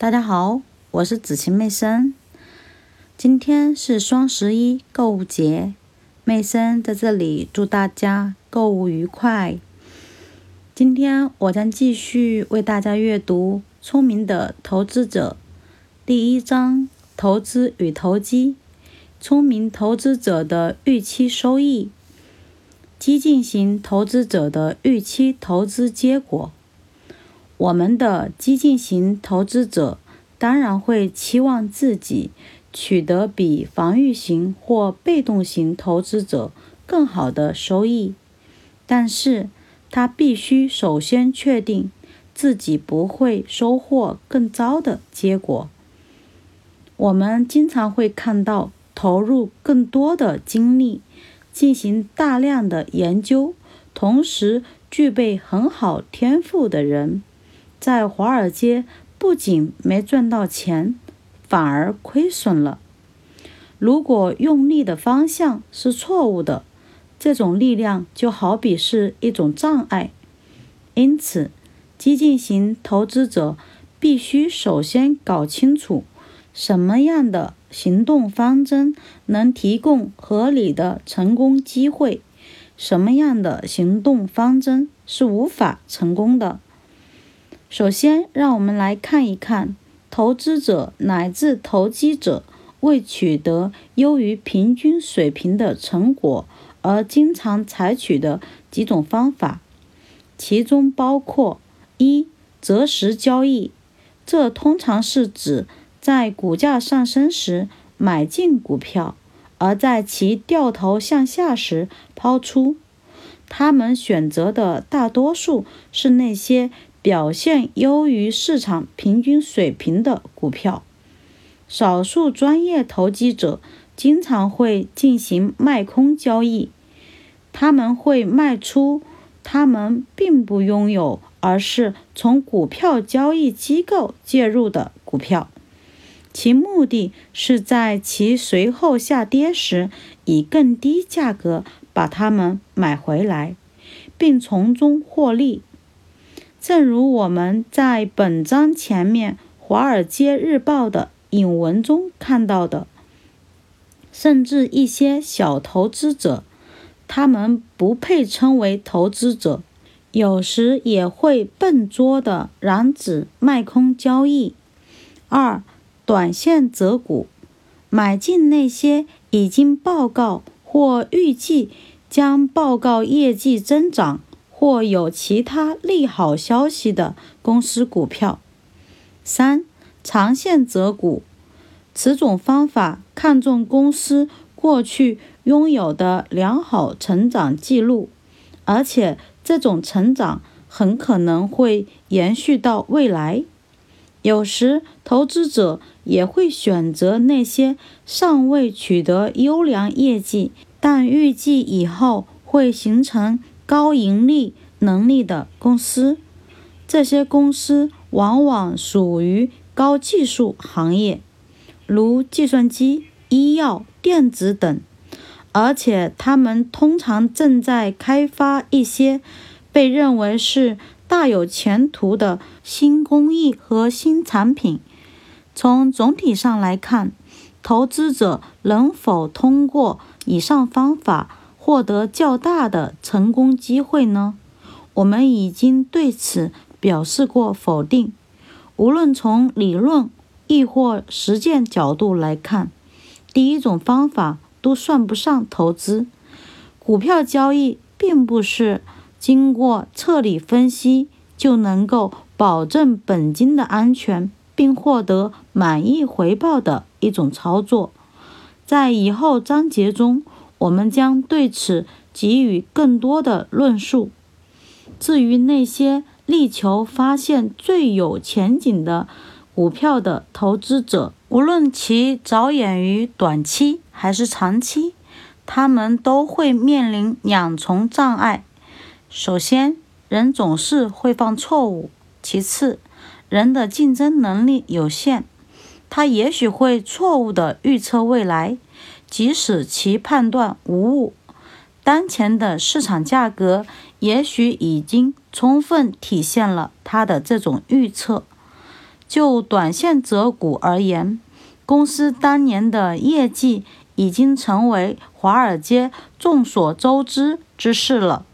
大家好，我是子晴妹生。今天是双十一购物节，妹生在这里祝大家购物愉快。今天我将继续为大家阅读《聪明的投资者》第一章：投资与投机。聪明投资者的预期收益，激进型投资者的预期投资结果。我们的激进型投资者当然会期望自己取得比防御型或被动型投资者更好的收益，但是他必须首先确定自己不会收获更糟的结果。我们经常会看到投入更多的精力进行大量的研究，同时具备很好天赋的人。在华尔街不仅没赚到钱，反而亏损了。如果用力的方向是错误的，这种力量就好比是一种障碍。因此，激进型投资者必须首先搞清楚什么样的行动方针能提供合理的成功机会，什么样的行动方针是无法成功的。首先，让我们来看一看投资者乃至投机者为取得优于平均水平的成果而经常采取的几种方法，其中包括一择时交易，这通常是指在股价上升时买进股票，而在其掉头向下时抛出。他们选择的大多数是那些。表现优于市场平均水平的股票，少数专业投机者经常会进行卖空交易。他们会卖出他们并不拥有，而是从股票交易机构介入的股票，其目的是在其随后下跌时以更低价格把它们买回来，并从中获利。正如我们在本章前面《华尔街日报》的引文中看到的，甚至一些小投资者，他们不配称为投资者，有时也会笨拙的染指卖空交易。二、短线择股，买进那些已经报告或预计将报告业绩增长。或有其他利好消息的公司股票。三、长线择股，此种方法看重公司过去拥有的良好成长记录，而且这种成长很可能会延续到未来。有时，投资者也会选择那些尚未取得优良业绩，但预计以后会形成。高盈利能力的公司，这些公司往往属于高技术行业，如计算机、医药、电子等，而且他们通常正在开发一些被认为是大有前途的新工艺和新产品。从总体上来看，投资者能否通过以上方法？获得较大的成功机会呢？我们已经对此表示过否定。无论从理论亦或实践角度来看，第一种方法都算不上投资。股票交易并不是经过彻底分析就能够保证本金的安全并获得满意回报的一种操作。在以后章节中。我们将对此给予更多的论述。至于那些力求发现最有前景的股票的投资者，无论其着眼于短期还是长期，他们都会面临两重障碍：首先，人总是会犯错误；其次，人的竞争能力有限，他也许会错误地预测未来。即使其判断无误，当前的市场价格也许已经充分体现了他的这种预测。就短线择股而言，公司当年的业绩已经成为华尔街众所周知之事了。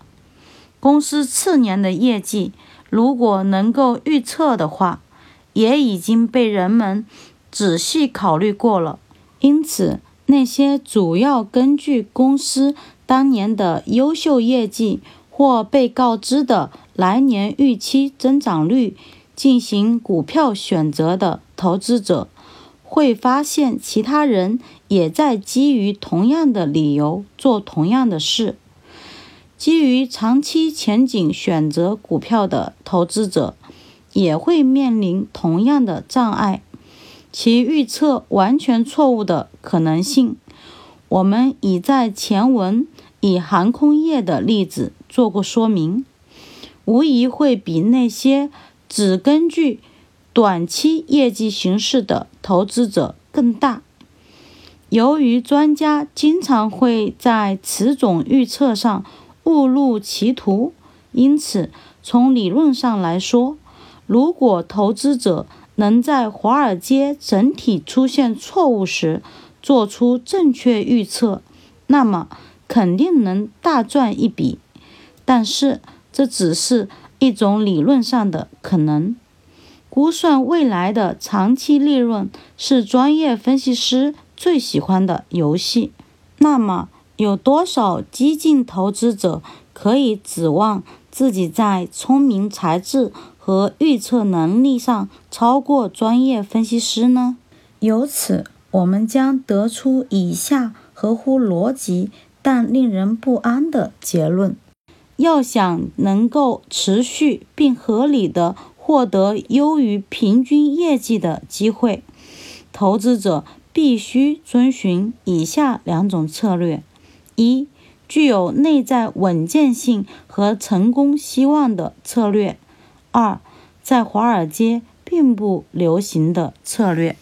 公司次年的业绩，如果能够预测的话，也已经被人们仔细考虑过了。因此，那些主要根据公司当年的优秀业绩或被告知的来年预期增长率进行股票选择的投资者，会发现其他人也在基于同样的理由做同样的事。基于长期前景选择股票的投资者，也会面临同样的障碍。其预测完全错误的可能性，我们已在前文以航空业的例子做过说明，无疑会比那些只根据短期业绩行事的投资者更大。由于专家经常会在此种预测上误入歧途，因此从理论上来说，如果投资者，能在华尔街整体出现错误时做出正确预测，那么肯定能大赚一笔。但是这只是一种理论上的可能。估算未来的长期利润是专业分析师最喜欢的游戏。那么，有多少激进投资者可以指望自己在聪明才智？和预测能力上超过专业分析师呢？由此，我们将得出以下合乎逻辑但令人不安的结论：要想能够持续并合理的获得优于平均业绩的机会，投资者必须遵循以下两种策略：一、具有内在稳健性和成功希望的策略。二，在华尔街并不流行的策略。